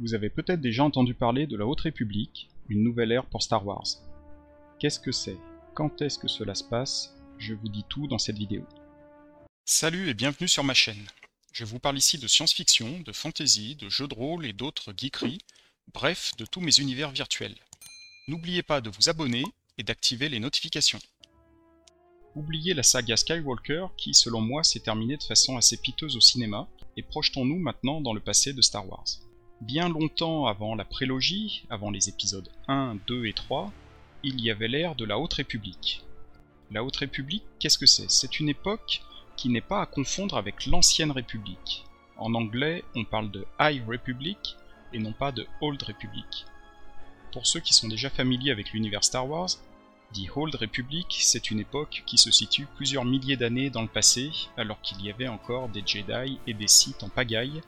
Vous avez peut-être déjà entendu parler de la Haute République, une nouvelle ère pour Star Wars. Qu'est-ce que c'est? Quand est-ce que cela se passe? Je vous dis tout dans cette vidéo. Salut et bienvenue sur ma chaîne. Je vous parle ici de science-fiction, de fantasy, de jeux de rôle et d'autres geekeries, bref, de tous mes univers virtuels. N'oubliez pas de vous abonner et d'activer les notifications. Oubliez la saga Skywalker qui, selon moi, s'est terminée de façon assez piteuse au cinéma, et projetons-nous maintenant dans le passé de Star Wars. Bien longtemps avant la prélogie, avant les épisodes 1, 2 et 3, il y avait l'ère de la Haute République. La Haute République, qu'est-ce que c'est? C'est une époque qui n'est pas à confondre avec l'Ancienne République. En anglais, on parle de High Republic et non pas de Old Republic. Pour ceux qui sont déjà familiers avec l'univers Star Wars, The Old Republic, c'est une époque qui se situe plusieurs milliers d'années dans le passé, alors qu'il y avait encore des Jedi et des Sith en pagaille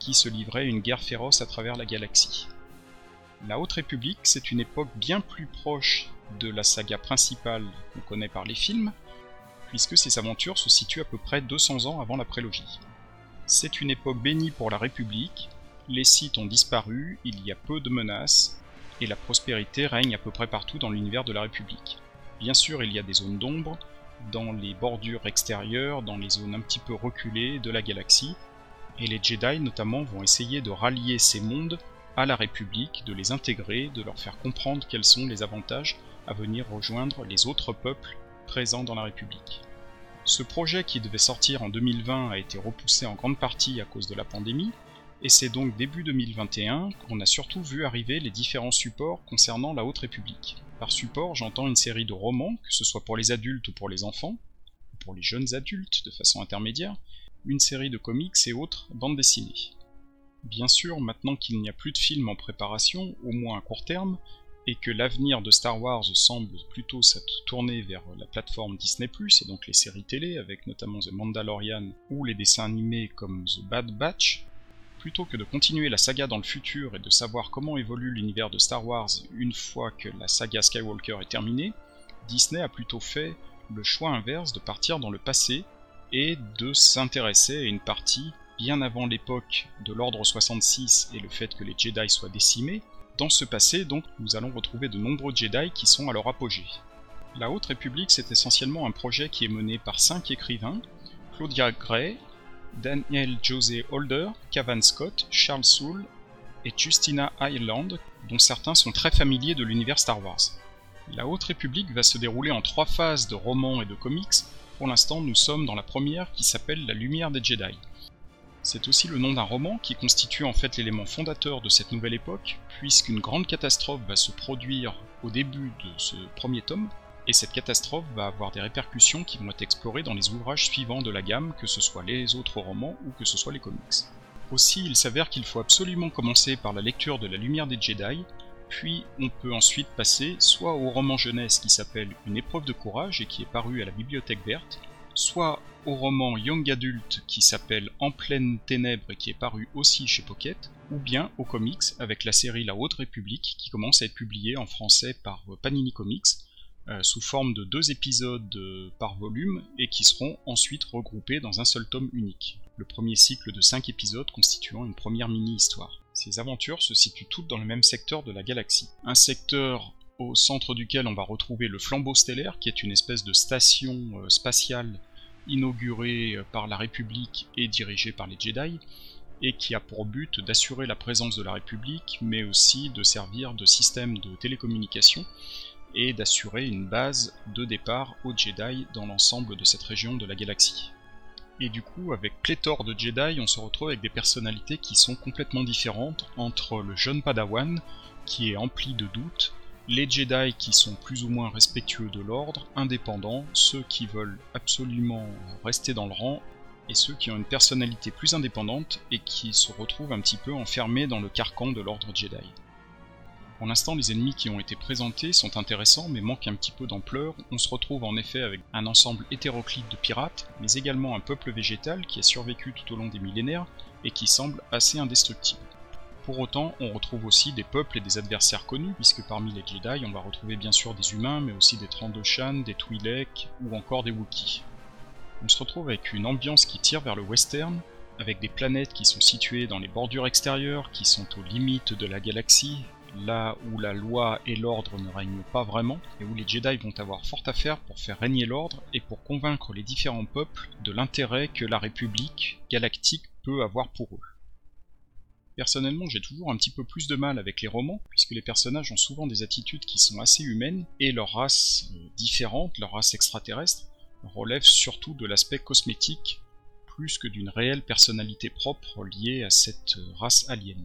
qui se livraient une guerre féroce à travers la galaxie. La Haute République, c'est une époque bien plus proche de la saga principale qu'on connaît par les films, puisque ses aventures se situent à peu près 200 ans avant la prélogie. C'est une époque bénie pour la République, les Sith ont disparu, il y a peu de menaces, et la prospérité règne à peu près partout dans l'univers de la République. Bien sûr, il y a des zones d'ombre, dans les bordures extérieures, dans les zones un petit peu reculées de la galaxie, et les Jedi notamment vont essayer de rallier ces mondes à la République, de les intégrer, de leur faire comprendre quels sont les avantages à venir rejoindre les autres peuples présents dans la République. Ce projet qui devait sortir en 2020 a été repoussé en grande partie à cause de la pandémie, et c'est donc début 2021 qu'on a surtout vu arriver les différents supports concernant la Haute République. Par support, j'entends une série de romans, que ce soit pour les adultes ou pour les enfants, ou pour les jeunes adultes de façon intermédiaire, une série de comics et autres bandes dessinées. Bien sûr, maintenant qu'il n'y a plus de films en préparation, au moins à court terme, et que l'avenir de Star Wars semble plutôt s'être tourné vers la plateforme Disney+, et donc les séries télé, avec notamment The Mandalorian ou les dessins animés comme The Bad Batch, plutôt que de continuer la saga dans le futur et de savoir comment évolue l'univers de Star Wars une fois que la saga Skywalker est terminée, Disney a plutôt fait le choix inverse de partir dans le passé et de s'intéresser à une partie bien avant l'époque de l'Ordre 66 et le fait que les Jedi soient décimés. Dans ce passé, donc, nous allons retrouver de nombreux Jedi qui sont à leur apogée. La Haute République, c'est essentiellement un projet qui est mené par cinq écrivains Claudia Gray, Daniel José Holder, Cavan Scott, Charles Soule et Justina Ireland, dont certains sont très familiers de l'univers Star Wars. La Haute République va se dérouler en trois phases de romans et de comics. Pour l'instant, nous sommes dans la première qui s'appelle La Lumière des Jedi. C'est aussi le nom d'un roman qui constitue en fait l'élément fondateur de cette nouvelle époque, puisqu'une grande catastrophe va se produire au début de ce premier tome, et cette catastrophe va avoir des répercussions qui vont être explorées dans les ouvrages suivants de la gamme, que ce soit les autres romans ou que ce soit les comics. Aussi, il s'avère qu'il faut absolument commencer par la lecture de La Lumière des Jedi, puis on peut ensuite passer soit au roman jeunesse qui s'appelle Une épreuve de courage et qui est paru à la Bibliothèque Verte, soit au roman Young Adult qui s'appelle En pleine ténèbres et qui est paru aussi chez Pocket, ou bien aux comics avec la série La Haute République qui commence à être publiée en français par Panini Comics euh, sous forme de deux épisodes euh, par volume et qui seront ensuite regroupés dans un seul tome unique. Le premier cycle de cinq épisodes constituant une première mini-histoire. Ces aventures se situent toutes dans le même secteur de la galaxie. Un secteur au centre duquel on va retrouver le flambeau stellaire, qui est une espèce de station euh, spatiale inaugurée par la République et dirigée par les Jedi, et qui a pour but d'assurer la présence de la République, mais aussi de servir de système de télécommunication et d'assurer une base de départ aux Jedi dans l'ensemble de cette région de la galaxie. Et du coup, avec pléthore de Jedi, on se retrouve avec des personnalités qui sont complètement différentes entre le jeune Padawan, qui est empli de doutes, les Jedi qui sont plus ou moins respectueux de l'ordre, indépendants, ceux qui veulent absolument rester dans le rang, et ceux qui ont une personnalité plus indépendante et qui se retrouvent un petit peu enfermés dans le carcan de l'ordre Jedi. Pour l'instant, les ennemis qui ont été présentés sont intéressants mais manquent un petit peu d'ampleur. On se retrouve en effet avec un ensemble hétéroclite de pirates, mais également un peuple végétal qui a survécu tout au long des millénaires et qui semble assez indestructible. Pour autant, on retrouve aussi des peuples et des adversaires connus, puisque parmi les Jedi, on va retrouver bien sûr des humains, mais aussi des Trandoshan, des Twi'lek ou encore des Wookiees. On se retrouve avec une ambiance qui tire vers le western, avec des planètes qui sont situées dans les bordures extérieures, qui sont aux limites de la galaxie, là où la loi et l'ordre ne règnent pas vraiment, et où les Jedi vont avoir fort à faire pour faire régner l'ordre et pour convaincre les différents peuples de l'intérêt que la République galactique peut avoir pour eux. Personnellement, j'ai toujours un petit peu plus de mal avec les romans, puisque les personnages ont souvent des attitudes qui sont assez humaines, et leur race euh, différente, leur race extraterrestre, relève surtout de l'aspect cosmétique, plus que d'une réelle personnalité propre liée à cette euh, race alien.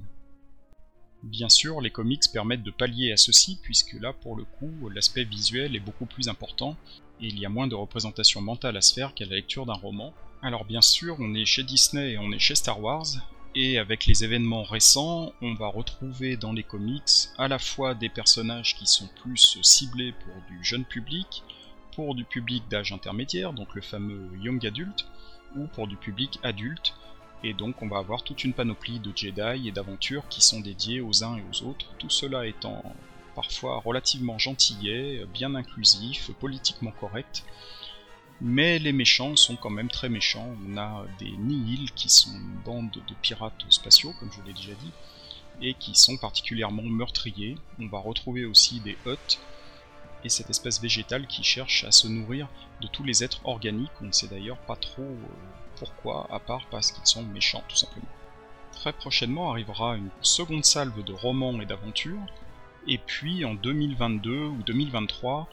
Bien sûr, les comics permettent de pallier à ceci, puisque là, pour le coup, l'aspect visuel est beaucoup plus important, et il y a moins de représentation mentale à se faire qu'à la lecture d'un roman. Alors bien sûr, on est chez Disney et on est chez Star Wars, et avec les événements récents, on va retrouver dans les comics à la fois des personnages qui sont plus ciblés pour du jeune public, pour du public d'âge intermédiaire, donc le fameux young adult, ou pour du public adulte, et donc on va avoir toute une panoplie de Jedi et d'aventures qui sont dédiées aux uns et aux autres, tout cela étant parfois relativement gentillet, bien inclusif, politiquement correct, mais les méchants sont quand même très méchants. On a des Nihil qui sont une bande de pirates spatiaux, comme je l'ai déjà dit, et qui sont particulièrement meurtriers. On va retrouver aussi des Hutt, et cette espèce végétale qui cherche à se nourrir de tous les êtres organiques. On ne sait d'ailleurs pas trop euh, pourquoi, à part parce qu'ils sont méchants, tout simplement. Très prochainement arrivera une seconde salve de romans et d'aventures, et puis en 2022 ou 2023,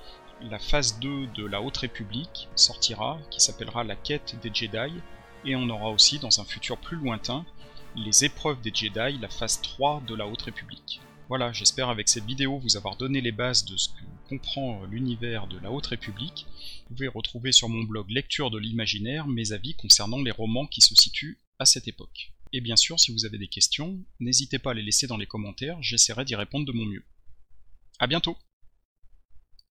la phase 2 de la Haute République sortira, qui s'appellera la quête des Jedi, et on aura aussi dans un futur plus lointain les épreuves des Jedi, la phase 3 de la Haute République. Voilà, j'espère avec cette vidéo vous avoir donné les bases de ce que comprend l'univers de la Haute République. Vous pouvez retrouver sur mon blog Lecture de l'imaginaire mes avis concernant les romans qui se situent à cette époque. Et bien sûr, si vous avez des questions, n'hésitez pas à les laisser dans les commentaires, j'essaierai d'y répondre de mon mieux. A bientôt